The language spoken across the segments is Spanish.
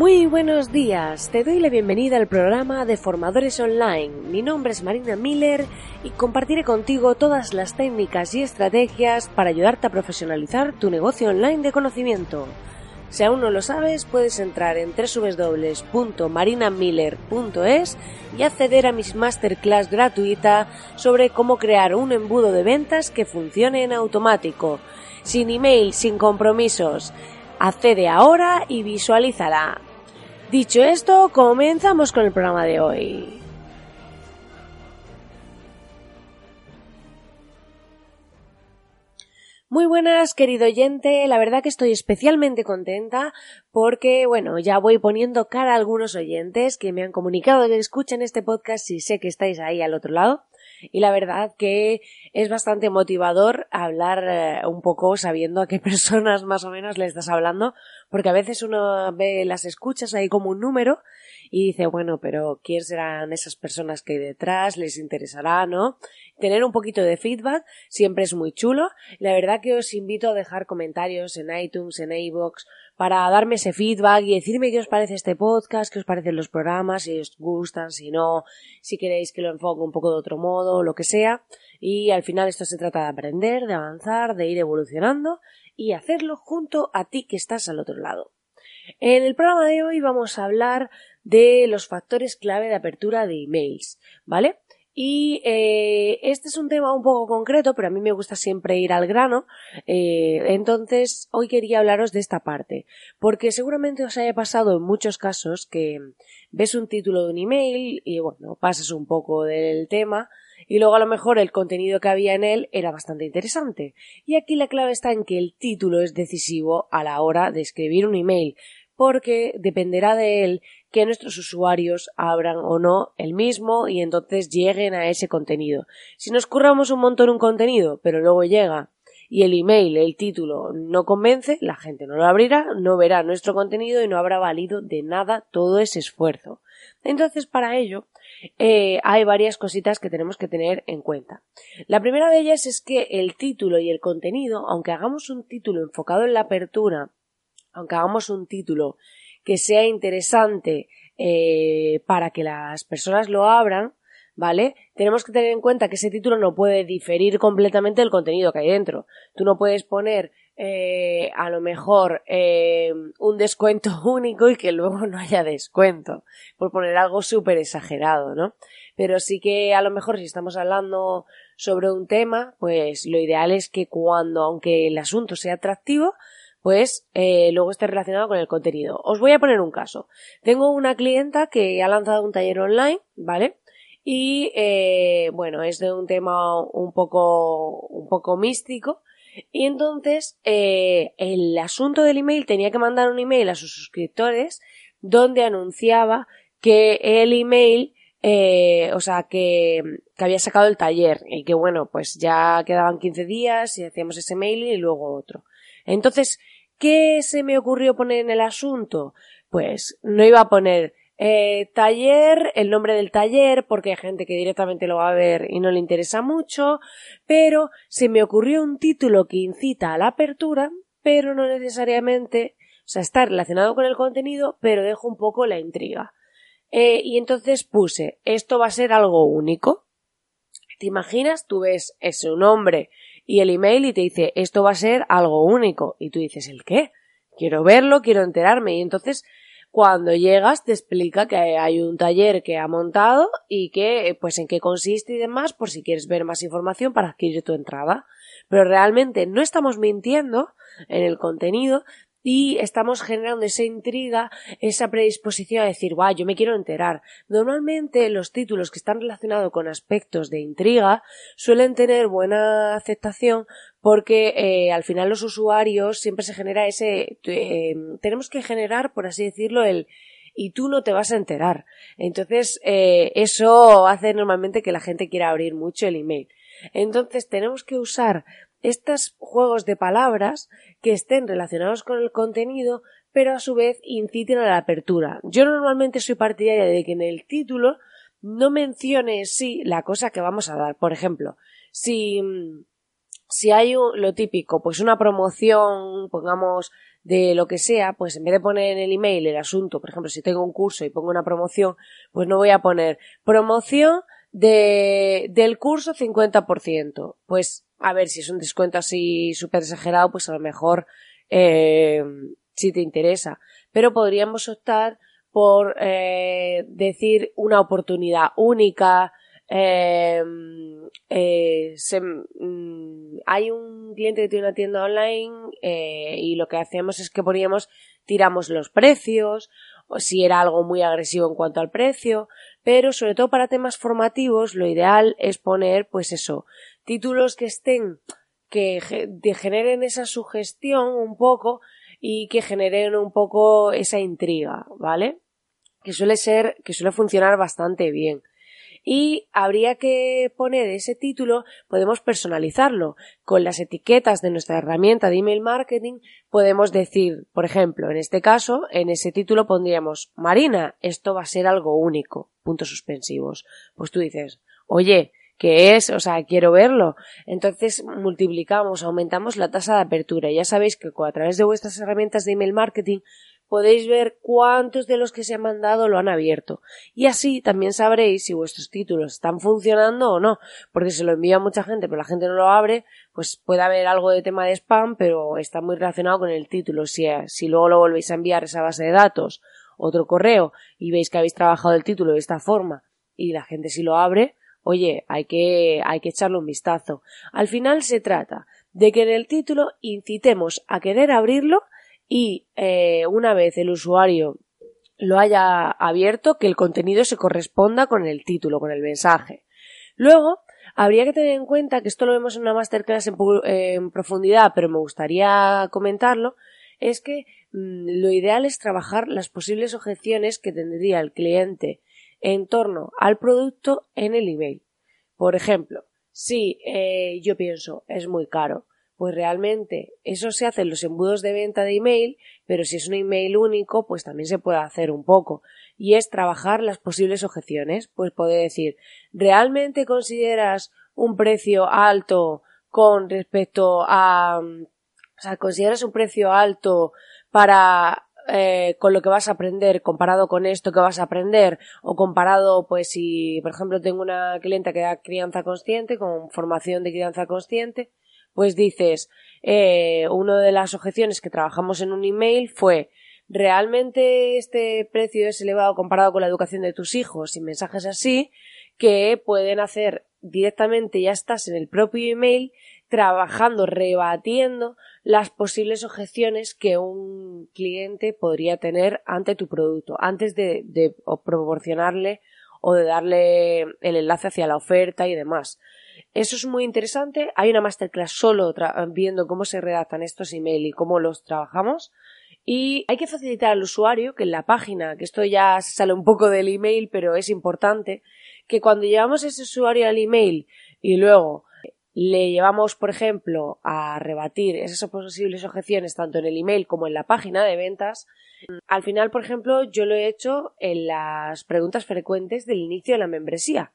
Muy buenos días, te doy la bienvenida al programa de Formadores Online. Mi nombre es Marina Miller y compartiré contigo todas las técnicas y estrategias para ayudarte a profesionalizar tu negocio online de conocimiento. Si aún no lo sabes, puedes entrar en www.marinamiller.es y acceder a mis masterclass gratuita sobre cómo crear un embudo de ventas que funcione en automático, sin email, sin compromisos. Accede ahora y visualízala. Dicho esto, comenzamos con el programa de hoy. Muy buenas, querido oyente. La verdad que estoy especialmente contenta porque, bueno, ya voy poniendo cara a algunos oyentes que me han comunicado que escuchan este podcast y sé que estáis ahí al otro lado. Y la verdad que es bastante motivador hablar eh, un poco sabiendo a qué personas más o menos le estás hablando, porque a veces uno ve las escuchas ahí como un número y dice, bueno, pero ¿quién serán esas personas que hay detrás? ¿Les interesará, no? Tener un poquito de feedback siempre es muy chulo. La verdad que os invito a dejar comentarios en iTunes, en iVoox, para darme ese feedback y decirme qué os parece este podcast, qué os parecen los programas, si os gustan, si no, si queréis que lo enfoque un poco de otro modo, lo que sea. Y al final esto se trata de aprender, de avanzar, de ir evolucionando y hacerlo junto a ti que estás al otro lado. En el programa de hoy vamos a hablar de los factores clave de apertura de emails, ¿vale? Y eh, este es un tema un poco concreto, pero a mí me gusta siempre ir al grano. Eh, entonces, hoy quería hablaros de esta parte, porque seguramente os haya pasado en muchos casos que ves un título de un email y bueno, pasas un poco del tema y luego a lo mejor el contenido que había en él era bastante interesante. Y aquí la clave está en que el título es decisivo a la hora de escribir un email, porque dependerá de él que nuestros usuarios abran o no el mismo y entonces lleguen a ese contenido. Si nos curramos un montón un contenido, pero luego llega y el email, el título no convence, la gente no lo abrirá, no verá nuestro contenido y no habrá valido de nada todo ese esfuerzo. Entonces, para ello, eh, hay varias cositas que tenemos que tener en cuenta. La primera de ellas es que el título y el contenido, aunque hagamos un título enfocado en la apertura aunque hagamos un título que sea interesante eh, para que las personas lo abran, ¿vale? Tenemos que tener en cuenta que ese título no puede diferir completamente del contenido que hay dentro. Tú no puedes poner eh, a lo mejor eh, un descuento único y que luego no haya descuento, por poner algo súper exagerado, ¿no? Pero sí que a lo mejor si estamos hablando sobre un tema, pues lo ideal es que cuando, aunque el asunto sea atractivo, pues eh, luego esté relacionado con el contenido. Os voy a poner un caso. Tengo una clienta que ha lanzado un taller online, ¿vale? Y eh, bueno, es de un tema un poco, un poco místico. Y entonces eh, el asunto del email tenía que mandar un email a sus suscriptores donde anunciaba que el email eh, o sea, que, que, había sacado el taller y que bueno, pues ya quedaban 15 días y hacíamos ese mail y luego otro. Entonces, ¿qué se me ocurrió poner en el asunto? Pues no iba a poner eh, taller, el nombre del taller, porque hay gente que directamente lo va a ver y no le interesa mucho, pero se me ocurrió un título que incita a la apertura, pero no necesariamente, o sea, está relacionado con el contenido, pero dejo un poco la intriga. Eh, y entonces puse, esto va a ser algo único. ¿Te imaginas? Tú ves, es un nombre y el email y te dice esto va a ser algo único y tú dices el qué quiero verlo quiero enterarme y entonces cuando llegas te explica que hay un taller que ha montado y que pues en qué consiste y demás por si quieres ver más información para adquirir tu entrada pero realmente no estamos mintiendo en el contenido y estamos generando esa intriga, esa predisposición a decir, guau, yo me quiero enterar. Normalmente los títulos que están relacionados con aspectos de intriga suelen tener buena aceptación porque eh, al final los usuarios siempre se genera ese, eh, tenemos que generar, por así decirlo, el y tú no te vas a enterar. Entonces, eh, eso hace normalmente que la gente quiera abrir mucho el email. Entonces, tenemos que usar estos juegos de palabras que estén relacionados con el contenido, pero a su vez inciten a la apertura. Yo normalmente soy partidaria de que en el título no mencione sí la cosa que vamos a dar. Por ejemplo, si, si hay lo típico, pues una promoción, pongamos, de lo que sea, pues en vez de poner en el email el asunto, por ejemplo, si tengo un curso y pongo una promoción, pues no voy a poner promoción de, del curso 50%. Pues a ver, si es un descuento así súper exagerado, pues a lo mejor eh, si te interesa. Pero podríamos optar por eh, decir una oportunidad única. Eh, eh mm, hay un cliente que tiene una tienda online eh, y lo que hacemos es que poníamos, tiramos los precios, o si era algo muy agresivo en cuanto al precio, pero sobre todo para temas formativos lo ideal es poner pues eso, títulos que estén, que generen esa sugestión un poco y que generen un poco esa intriga, ¿vale? Que suele ser, que suele funcionar bastante bien y habría que poner ese título, podemos personalizarlo. Con las etiquetas de nuestra herramienta de email marketing podemos decir, por ejemplo, en este caso, en ese título pondríamos Marina, esto va a ser algo único, puntos suspensivos. Pues tú dices, oye, ¿qué es? O sea, quiero verlo. Entonces multiplicamos, aumentamos la tasa de apertura. Ya sabéis que a través de vuestras herramientas de email marketing podéis ver cuántos de los que se han mandado lo han abierto. Y así también sabréis si vuestros títulos están funcionando o no, porque se lo envía mucha gente, pero la gente no lo abre, pues puede haber algo de tema de spam, pero está muy relacionado con el título. Si, si luego lo volvéis a enviar esa base de datos, otro correo, y veis que habéis trabajado el título de esta forma, y la gente si lo abre, oye, hay que, hay que echarle un vistazo. Al final se trata de que en el título incitemos a querer abrirlo y eh, una vez el usuario lo haya abierto, que el contenido se corresponda con el título, con el mensaje. Luego, habría que tener en cuenta que esto lo vemos en una masterclass en, profundidad, pero me gustaría comentarlo, es que mm, lo ideal es trabajar las posibles objeciones que tendría el cliente en torno al producto en el email. Por ejemplo, si eh, yo pienso es muy caro, pues realmente eso se hace en los embudos de venta de email, pero si es un email único, pues también se puede hacer un poco. Y es trabajar las posibles objeciones. Pues puede decir, ¿realmente consideras un precio alto con respecto a... O sea, ¿consideras un precio alto para eh, con lo que vas a aprender comparado con esto que vas a aprender o comparado pues si por ejemplo tengo una clienta que da crianza consciente con formación de crianza consciente pues dices, eh, una de las objeciones que trabajamos en un email fue ¿realmente este precio es elevado comparado con la educación de tus hijos? Y mensajes así que pueden hacer directamente, ya estás en el propio email trabajando, rebatiendo las posibles objeciones que un cliente podría tener ante tu producto, antes de, de proporcionarle o de darle el enlace hacia la oferta y demás. Eso es muy interesante. Hay una masterclass solo viendo cómo se redactan estos emails y cómo los trabajamos. Y hay que facilitar al usuario que en la página, que esto ya sale un poco del email, pero es importante, que cuando llevamos ese usuario al email y luego le llevamos, por ejemplo, a rebatir esas posibles objeciones tanto en el email como en la página de ventas, al final, por ejemplo, yo lo he hecho en las preguntas frecuentes del inicio de la membresía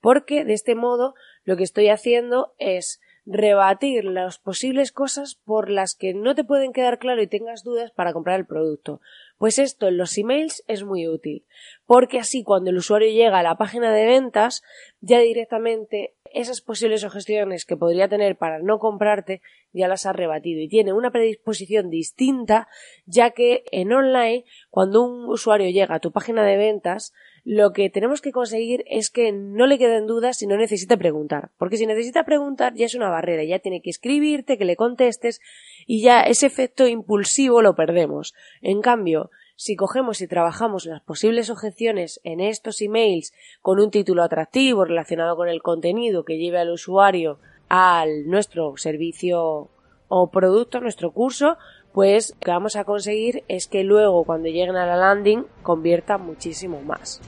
porque de este modo lo que estoy haciendo es rebatir las posibles cosas por las que no te pueden quedar claro y tengas dudas para comprar el producto. Pues esto en los emails es muy útil, porque así cuando el usuario llega a la página de ventas, ya directamente esas posibles objeciones que podría tener para no comprarte ya las ha rebatido y tiene una predisposición distinta, ya que en online, cuando un usuario llega a tu página de ventas, lo que tenemos que conseguir es que no le queden dudas si no necesita preguntar. Porque si necesita preguntar ya es una barrera, ya tiene que escribirte, que le contestes y ya ese efecto impulsivo lo perdemos. En cambio, si cogemos y trabajamos las posibles objeciones en estos emails con un título atractivo relacionado con el contenido que lleve al usuario al nuestro servicio o producto, nuestro curso, pues lo que vamos a conseguir es que luego cuando lleguen a la landing convierta muchísimo más.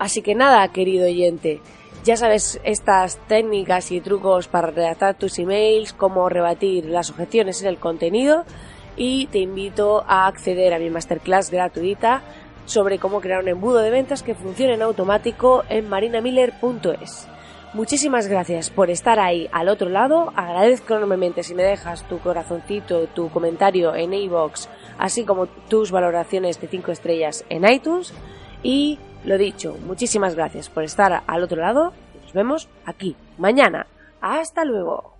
Así que nada, querido oyente, ya sabes estas técnicas y trucos para redactar tus emails, cómo rebatir las objeciones en el contenido y te invito a acceder a mi masterclass gratuita sobre cómo crear un embudo de ventas que funcione en automático en marinamiller.es. Muchísimas gracias por estar ahí al otro lado. Agradezco enormemente si me dejas tu corazoncito, tu comentario en iVoox, así como tus valoraciones de 5 estrellas en iTunes. Y lo dicho, muchísimas gracias por estar al otro lado. Nos vemos aquí mañana. Hasta luego.